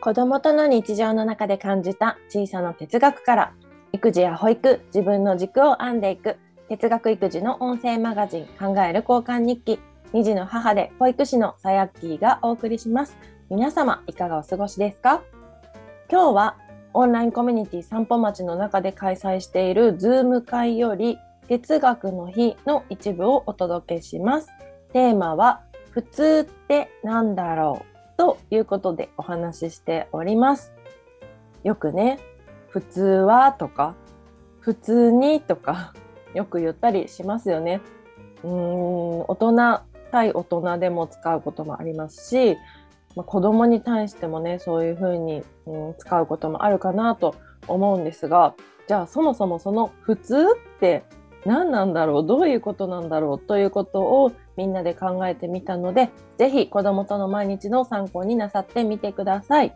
子供との日常の中で感じた小さな哲学から育児や保育、自分の軸を編んでいく哲学育児の音声マガジン考える交換日記2児の母で保育士のさやっきーがお送りします。皆様いかがお過ごしですか？今日はオンラインコミュニティ散歩町の中で開催しているズーム会より哲学の日の一部をお届けします。テーマは普通ってなんだろう？ということでお話ししております。よくね、普通はとか、普通にとか、よく言ったりしますよね。うーん、大人対大人でも使うこともありますし、まあ、子供に対してもね、そういうふうに、うん、使うこともあるかなと思うんですが、じゃあそもそもその普通って何なんだろう？どういうことなんだろう？ということをみんなで考えてみたので、ぜひ子供との毎日の参考になさってみてください。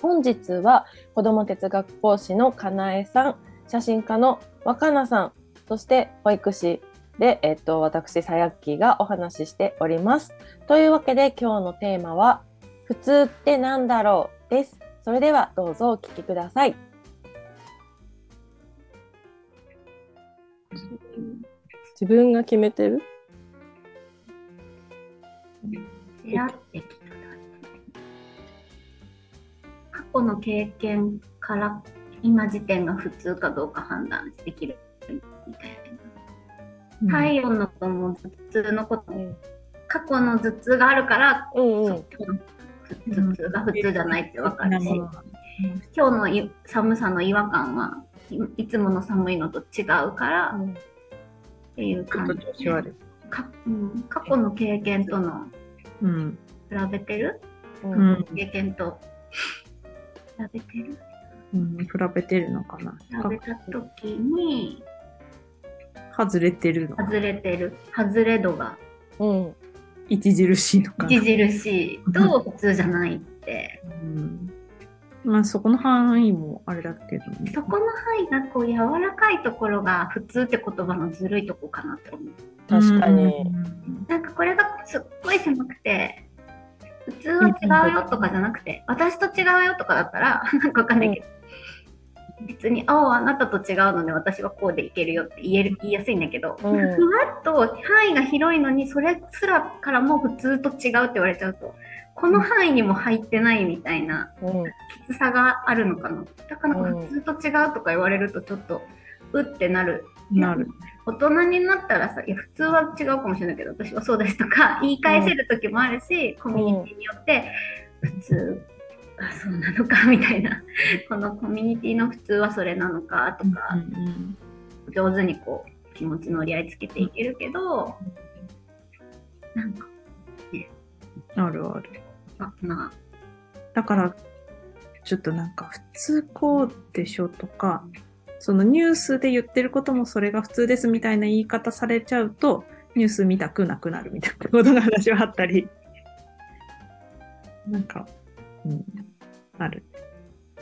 本日は子供哲学講師のかなえさん、写真家の若菜さん、そして保育士で、えっと、私、さやっきーがお話ししております。というわけで今日のテーマは、普通って何だろう？です。それではどうぞお聞きください。自分が決めてる？出会ってきた過去の経験から今時点が普通かどうか判断できるみたいな。体温のことも頭痛のことも、過去の頭痛があるから、うんうん。頭痛が普通じゃないってわかるし、今日のい寒さの違和感はいいつもの寒いのと違うからっていうちょっと感じ調子悪い。か、うん、過去の経験とのうん。比べてる？ううんん。経験と比べてる？うん、比べてるのかな。比べた時に外れてるの。外れてる外れ度がうん。著しいのかな。著しいと普通じゃないってうん。まあそこの範囲もあれだけどね。そこの範囲がこう柔らかいところが普通って言葉のずるいとこかなって思う確かに。うんなんかこれがすっごい狭くて普通は違うよとかじゃなくて私と違うよとかだったら なんかわかんないけど、別に「あああなたと違うので私はこうでいけるよ」って言える言いやすいんだけど、うん。ふわっと範囲が広いのにそれすらからも普通と違うって言われちゃうとこの範囲にも入ってないみたいなうん。きつさがあるのかな。だからなんかうん普通と違うとか言われるとちょっとうってなる。なる。大人になったらさ、いや、普通は違うかもしれないけど、私はそうですとか、言い返せる時もあるし、コミュニティによって、普通、あ、そうなのか、みたいな、このコミュニティの普通はそれなのか、とか、うん上手にこう、気持ちの折り合いつけていけるけど、なんか、うんあるある。あまあ、だから、ちょっとなんか普通こうでしょとか、そのニュースで言ってることもそれが普通ですみたいな言い方されちゃうと、ニュース見たくなくなるみたいなことが私はあったり。なんか、うん、ある。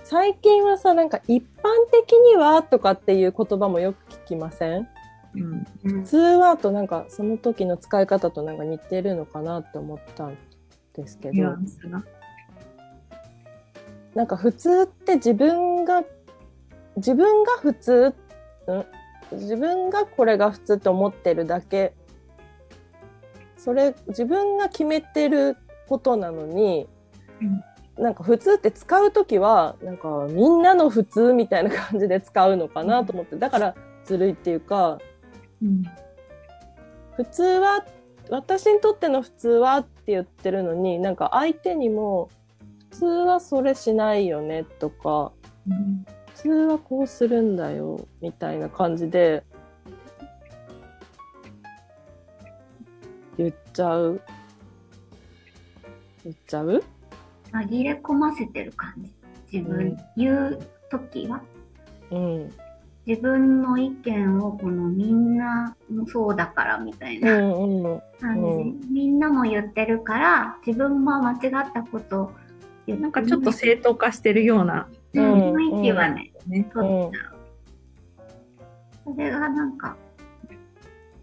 最近はさ、なんか一般的にはとかっていう言葉もよく聞きません？うん。うん普通はとなんかその時の使い方となんか似てるのかなって思ったんですけど。なんか普通って自分が自分が普通、ん？自分がこれが普通って思ってるだけ？それ自分が決めてることなのに、なんか普通って使う時はなんかみんなの普通みたいな感じで使うのかなと思ってだからずるいっていうかうん。普通は私にとっての普通はって言ってるのになんか相手にも普通はそれしないよねとかうん普通はこうするんだよみたいな感じで言っちゃう言っちゃう？紛れ込ませてる感じ。自分、うん。言う時は、うん。自分の意見をこのみんなもそうだからみたいうな。んうん。感じ、うん。みんなも言ってるから自分も間違ったことを言ってなんかちょっと正当化してるような。うんうん。雰囲気はね、ね。取っちゃう、それがなんか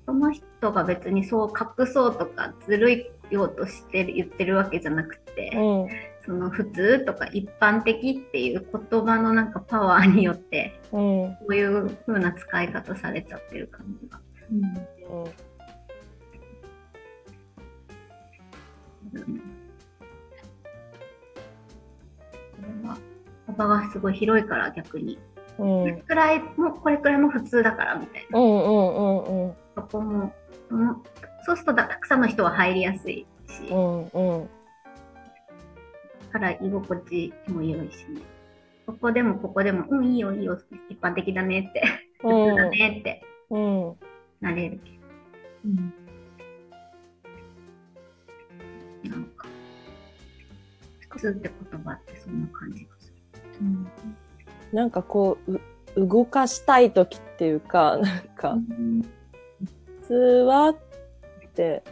その人が別にそう隠そうとかずるいようとしてる言ってるわけじゃなくて、うんその普通とか一般的っていう言葉のなんかパワーによって、うん。こういう風な使い方されちゃってる感じが。うん。うん。幅がすごい広いから逆に。うん。これくらいも、これくらいも普通だからみたいな。うん。うん。うん。うん。そこも、そのそうするとたくさん。の人は入りやすいし、うん。うんから居心地も良いしね。ここでもここでも、うん、いいよいいよ、一般的だねって、普通だねってうん。なれるけうん。ど、なんか、普通って言葉ってそんな感じがする。うん。なんかこうう動かしたい時っていうかなんか普通はって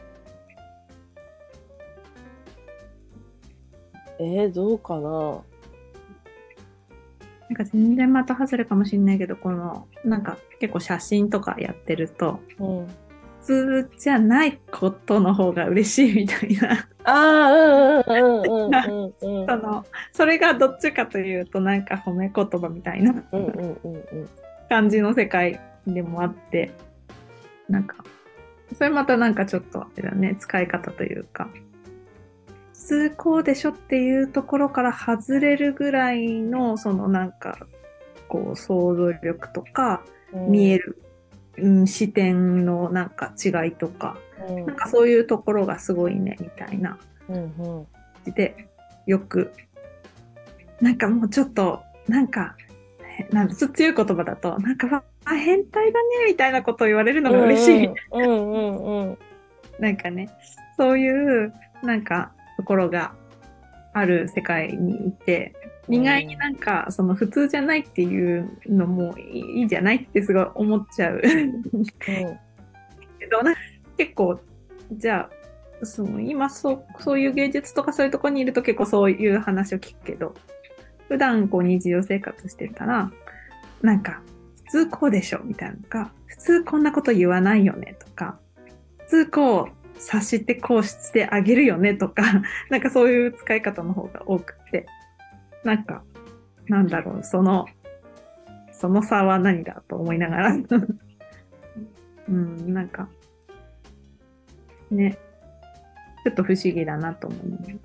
えー、どうかな？なんか全然また外れかもしれないけど、この、なんか結構写真とかやってると、うん。普通じゃないことの方が嬉しいみたいな。ああうんうんうんうんうんうん。その、それがどっちかというと、なんか褒め言葉みたいな。うんうんうんうん。感じの世界でもあって、なんか、それまたなんかちょっとあれだね、使い方というか、普通こうでしょっていうところから外れるぐらいの、そのなんか、こう想像力とか、うん。見える、うん、視点のなんか違いとか、うん。なんかそういうところがすごいね、みたいな。うんうん。で、よく、なんかもうちょっと、なんか、へなんつ強い言葉だと、なんか、あ、変態だね、みたいなことを言われるのが嬉しい。なんかね、そういう、なんか、ところがある世界にいて、意外になんか、その普通じゃないっていうのもいいじゃないってすごい思っちゃう。けど、結構、じゃあ、その今そう、そういう芸術とかそういうところにいると結構そういう話を聞くけど、普段こう日常生活してたら、なんか、普通こうでしょみたいなのが、普通こんなこと言わないよねとか、普通こう察してこうしてあげるよねとか、なんかそういう使い方の方が多くて、なんか、なんだろう、その、その差は何だと思いながら、うん、なんか、ね、ちょっと不思議だなと思います。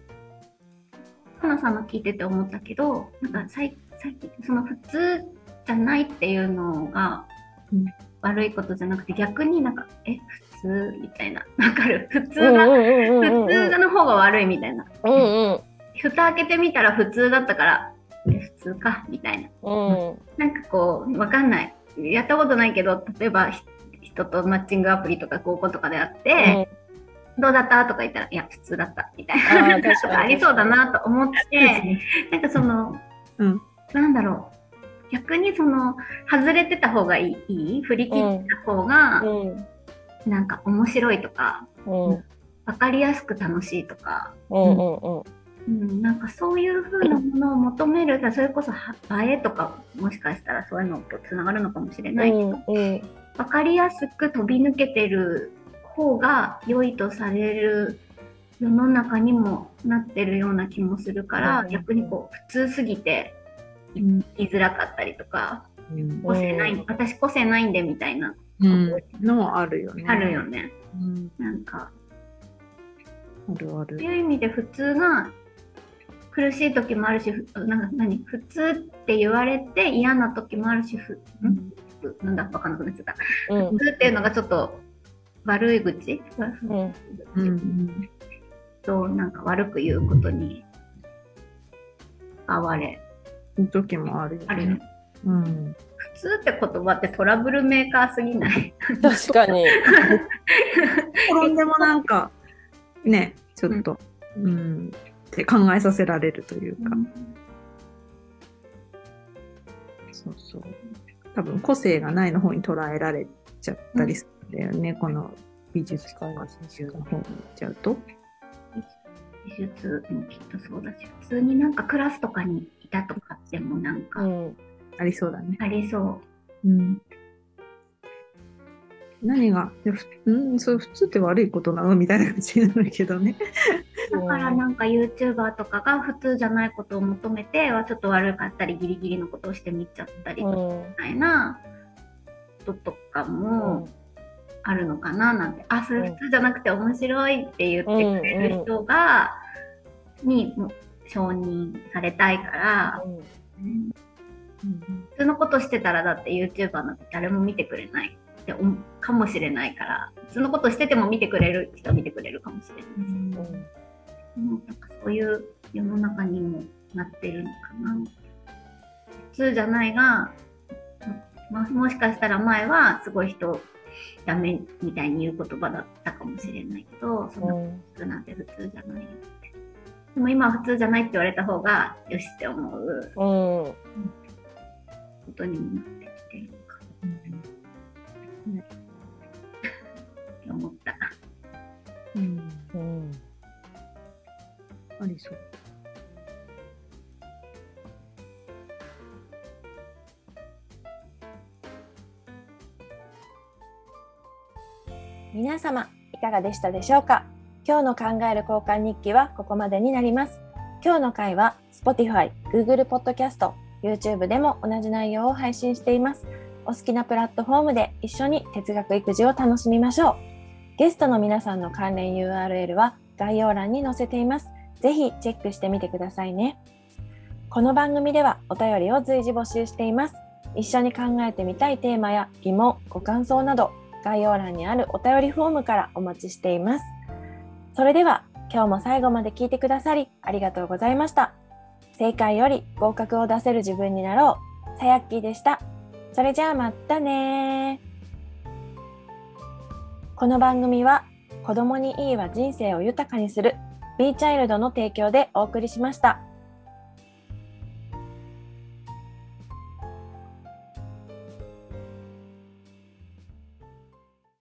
花さんの聞いてて思ったけど、なんか最最近、その普通じゃないっていうのがうん。悪いことじゃなくて、逆になんか、え、普通みたいな。わかる普通うんが、うんうんうん普通の方が悪いみたいな。うんうん蓋開けてみたら普通だったから、え、普通かみたいな。うんなんかこう、わかんない。やったことないけど、例えばひ人とマッチングアプリとか合コンとかであって、どうだった？とか言ったら、いや、普通だったみたいあな。ー確かにありそうだなと思って、なんかその、うんなんだろう。逆にその、外れてた方がいい？いい振り切った方が、うんなんか面白いとか、うん。うんわかりやすく楽しいとか、うんうんうん、なんかそういう風なものを求める、それこそは映えとか、もしかしたらそういうのとつながるのかもしれないけど、うんわかりやすく飛び抜けてる方が良いとされる世の中にもなってるような気もするから、うん逆にこう普通すぎてうん。言いづらかったりとか、うん。個性ない、うん。私個性ないんでみたいな、うん、のもあるよね。あるよね。うん、なんか、あるある。いう意味で普通が苦しい時もあるし、ふなんか何？普通って言われて嫌な時もあるし、ふん。なんだわかんなくなっちゃった。うん。普通っていうのがちょっと悪い口、うん。なんか悪く言うことに哀れ。うん、時もあるよね。あるよ。うん。普通って言葉ってトラブルメーカーすぎない？確かに。転んでもなんか、ね、ちょっと、うん、って考えさせられるというか、そうそう。多分個性がないの方に捉えられちゃったりするんだよね、この美術とか美術の方に行っちゃうと。美術もきっとそうだし普通になんかクラスとかにいたとかでもなんうかんありそうだね。ありそう。ん。う何が、いやふうん、それ普通って悪いことなの？みたいな感じになるけどね。だからなんか YouTuber とかが普通じゃないことを求めてはちょっと悪かったりギリギリのことをしてみちゃったりみうん。たいなこととかもあるのかな。なんて、あそれ普通じゃなくて面白いって言ってくれる人が、にも承認されたいから、うん普通のことしてたらだって YouTuber なんて誰も見てくれないってかもしれないから普通のことしてても見てくれる人は見てくれるかもしれない。うんなんかそういう世の中にもなってるのかな。普通じゃないが、ま、もしかしたら前はすごい人ダメみたいに言う言葉だったかもしれないけど、そんなうん普通なんて普通じゃないよって。でも今は普通じゃないって言われた方がよしって思ううんことにもなってきてるのかうん って思った。うん、うん。ありそう。皆様いかがでしたでしょうか？今日の考える交換日記はここまでになります。今日の回は Spotify、Google Podcast、YouTube でも同じ内容を配信しています。お好きなプラットフォームで一緒に哲学育児を楽しみましょう。ゲストの皆さんの関連 URL は概要欄に載せています。ぜひチェックしてみてくださいね。この番組ではお便りを随時募集しています。一緒に考えてみたいテーマや疑問、ご感想など概要欄にあるお便りフォームからお待ちしています。それでは今日も最後まで聞いてくださりありがとうございました。正解より合格を出せる自分になろう。さやっきーでした。それじゃあまたねこの番組は子供にいいは人生を豊かにする B チャイルドの提供でお送りしました。